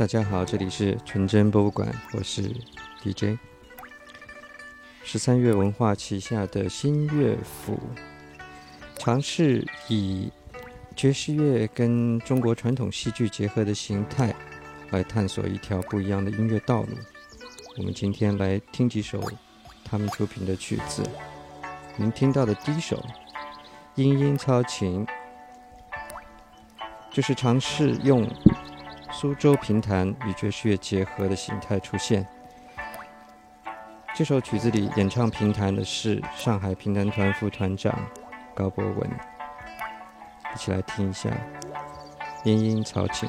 大家好，这里是纯真博物馆，我是 DJ。十三月文化旗下的新乐府，尝试以爵士乐跟中国传统戏剧结合的形态，来探索一条不一样的音乐道路。我们今天来听几首他们出品的曲子。您听到的第一首《莺莺操琴》，就是尝试用苏州评弹与爵士乐结合的形态出现。这首曲子里演唱评弹的是上海评弹团副团长高博文，一起来听一下《莺莺操琴》。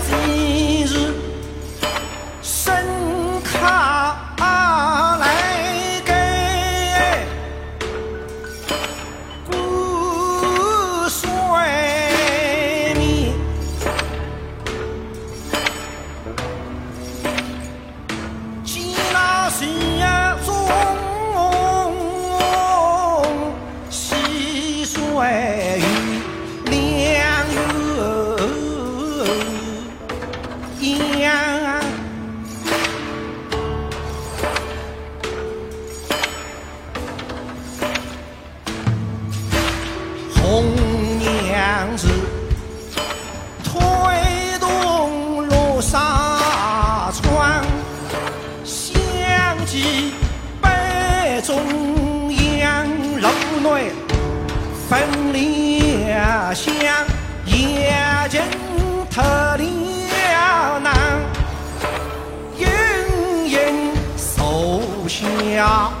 assim. 呀。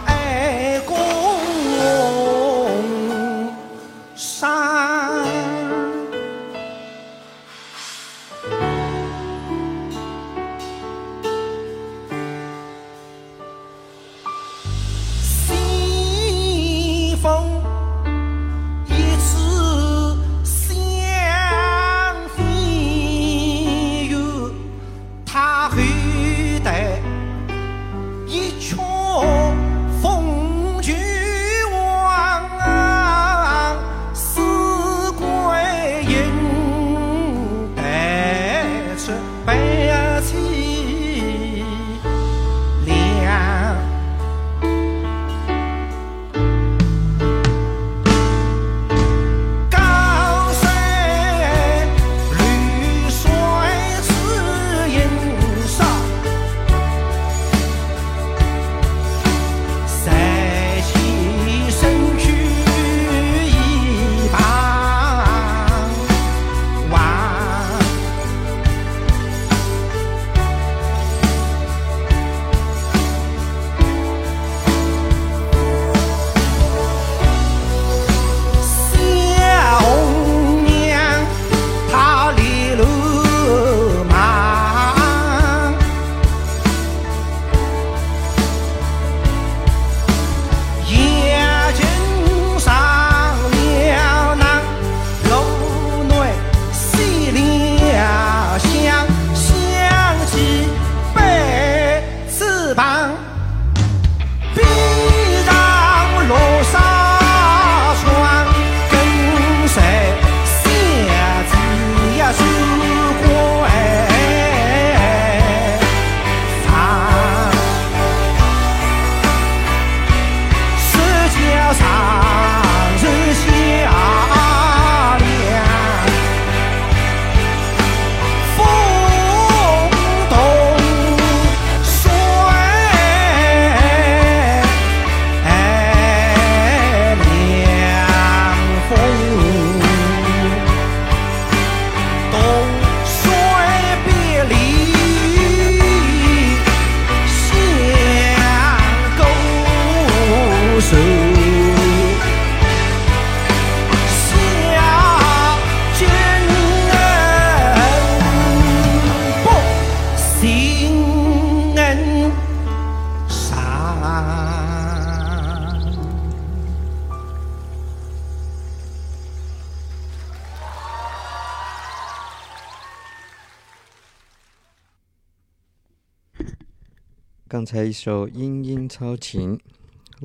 才一首《莺莺操琴》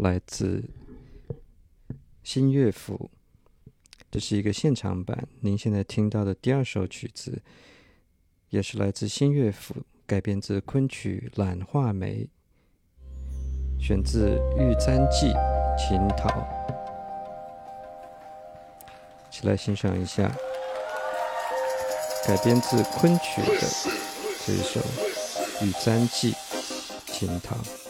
来自新乐府，这是一个现场版。您现在听到的第二首曲子，也是来自新乐府，改编自昆曲《懒画眉》，选自《玉簪记》琴桃。一起来欣赏一下改编自昆曲的这一首《玉簪记》。心疼。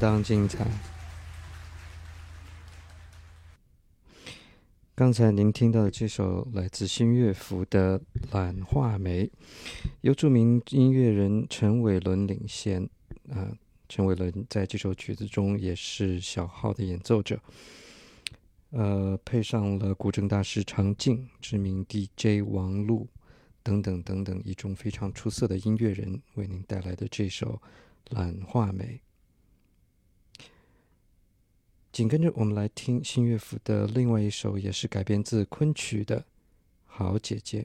当精彩。刚才您听到的这首来自新乐府的《懒画眉》，由著名音乐人陈伟伦领衔。啊，陈伟伦在这首曲子中也是小号的演奏者。呃，配上了古筝大师常静、知名 DJ 王璐等等等等一众非常出色的音乐人为您带来的这首《懒画眉》。紧跟着，我们来听新乐府的另外一首，也是改编自昆曲的《好姐姐》。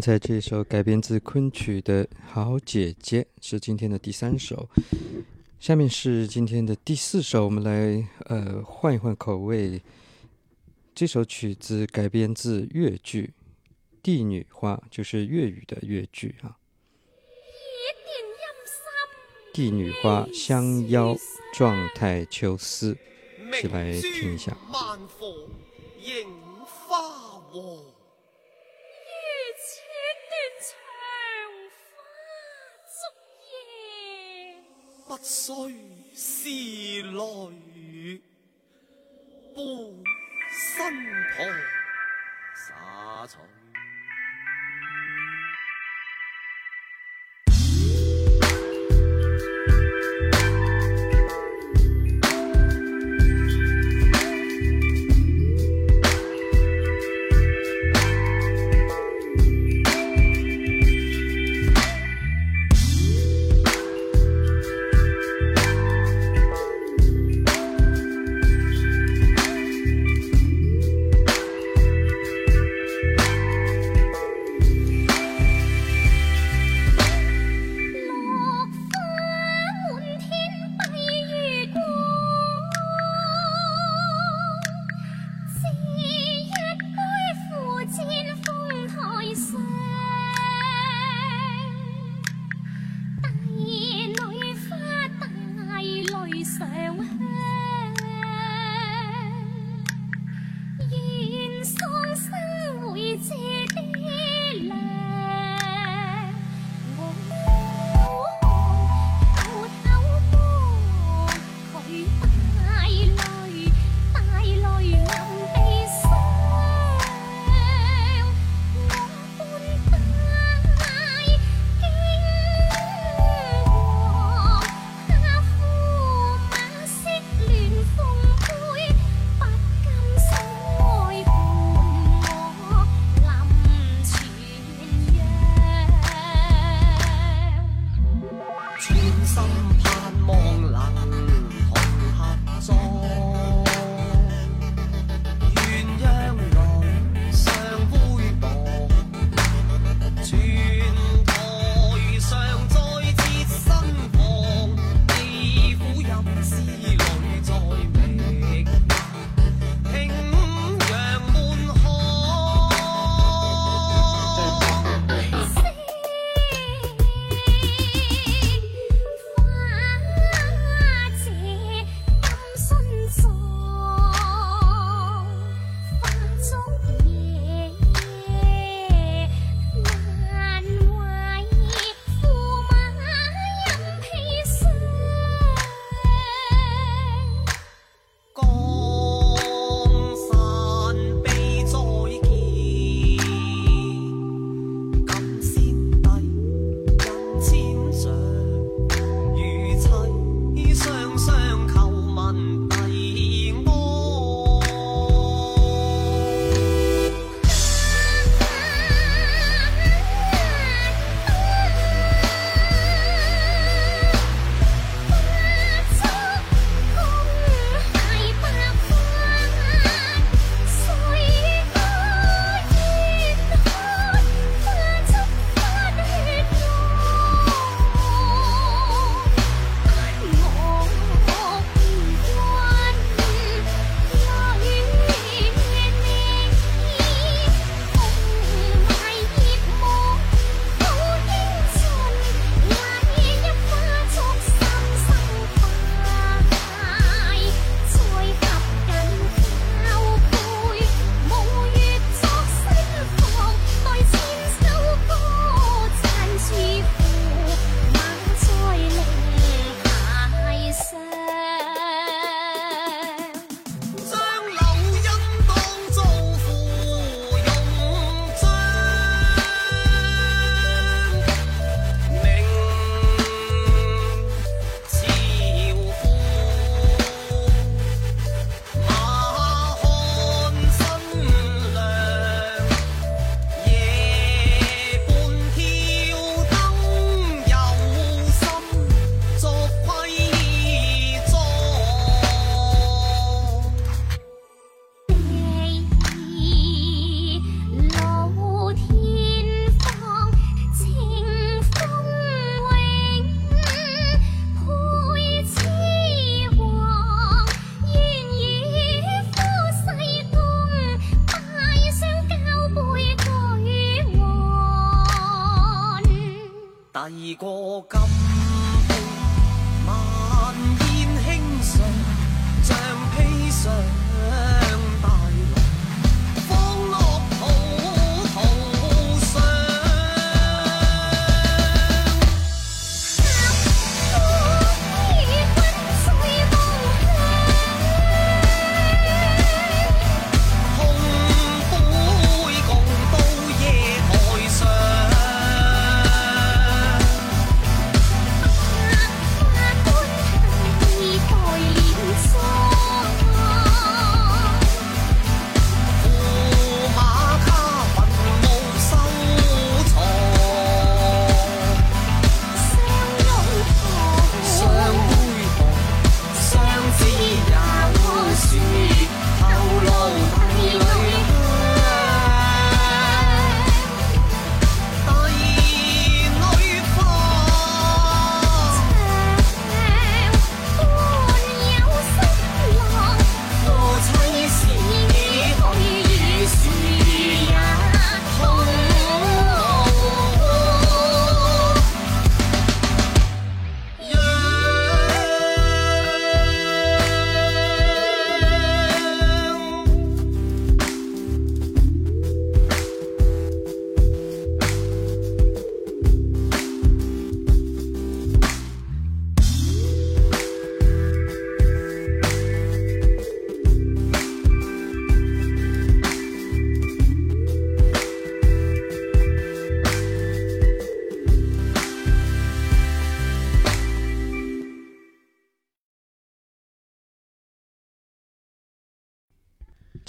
刚才这首改编自昆曲的《好姐姐》是今天的第三首，下面是今天的第四首，我们来呃换一换口味。这首曲子改编自越剧《帝女花》，就是粤语的越剧啊。帝女花相邀状态秋思，一起来听一下。不虽是女伴身旁洒在。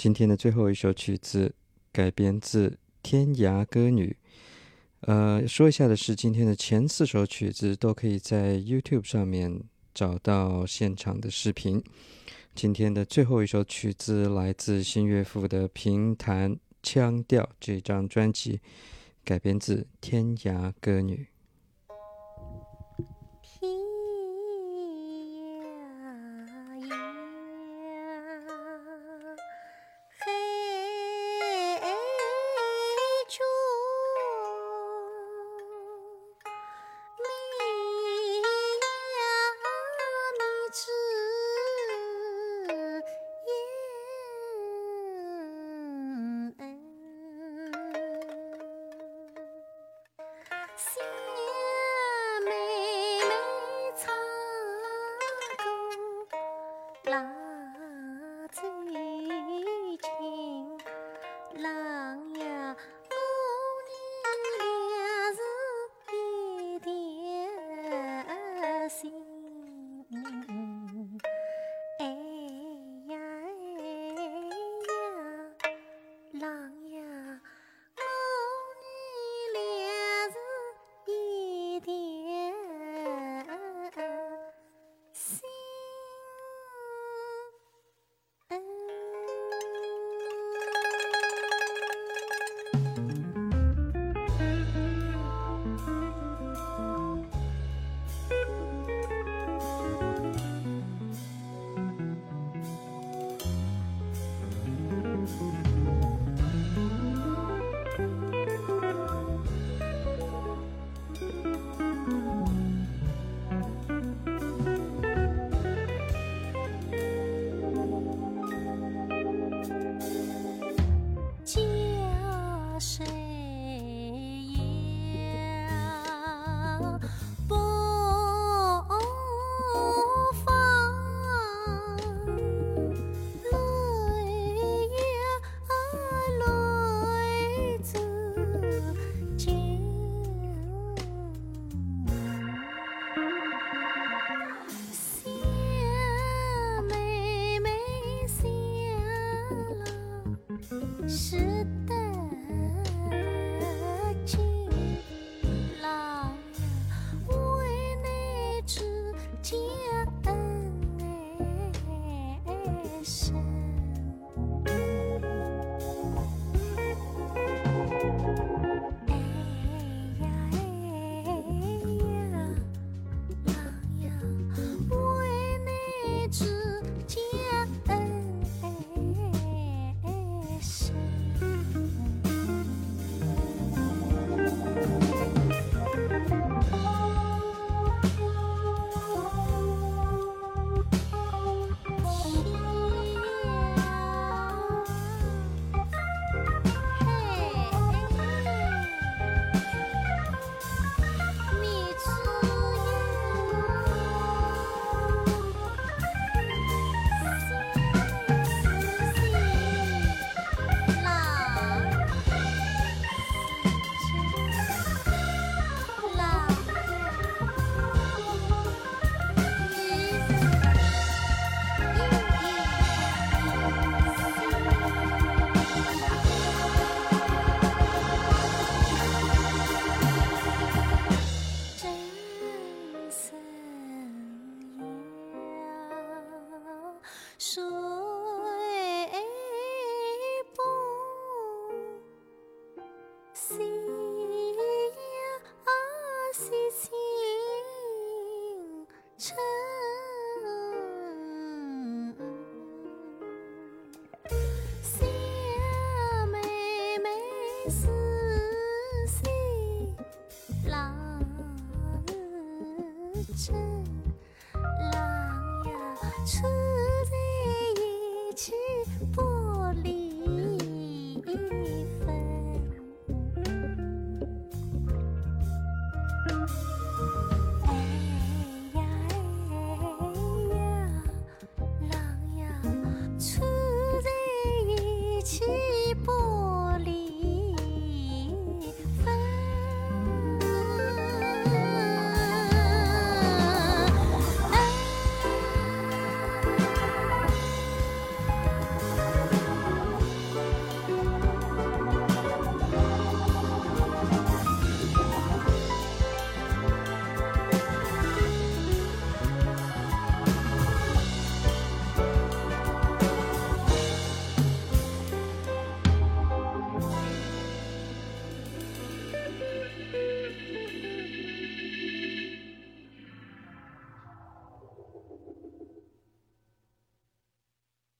今天的最后一首曲子改编自《天涯歌女》。呃，说一下的是，今天的前四首曲子都可以在 YouTube 上面找到现场的视频。今天的最后一首曲子来自新乐府的《平弹腔调》这张专辑，改编自《天涯歌女》。郎呀，穿在一起不离。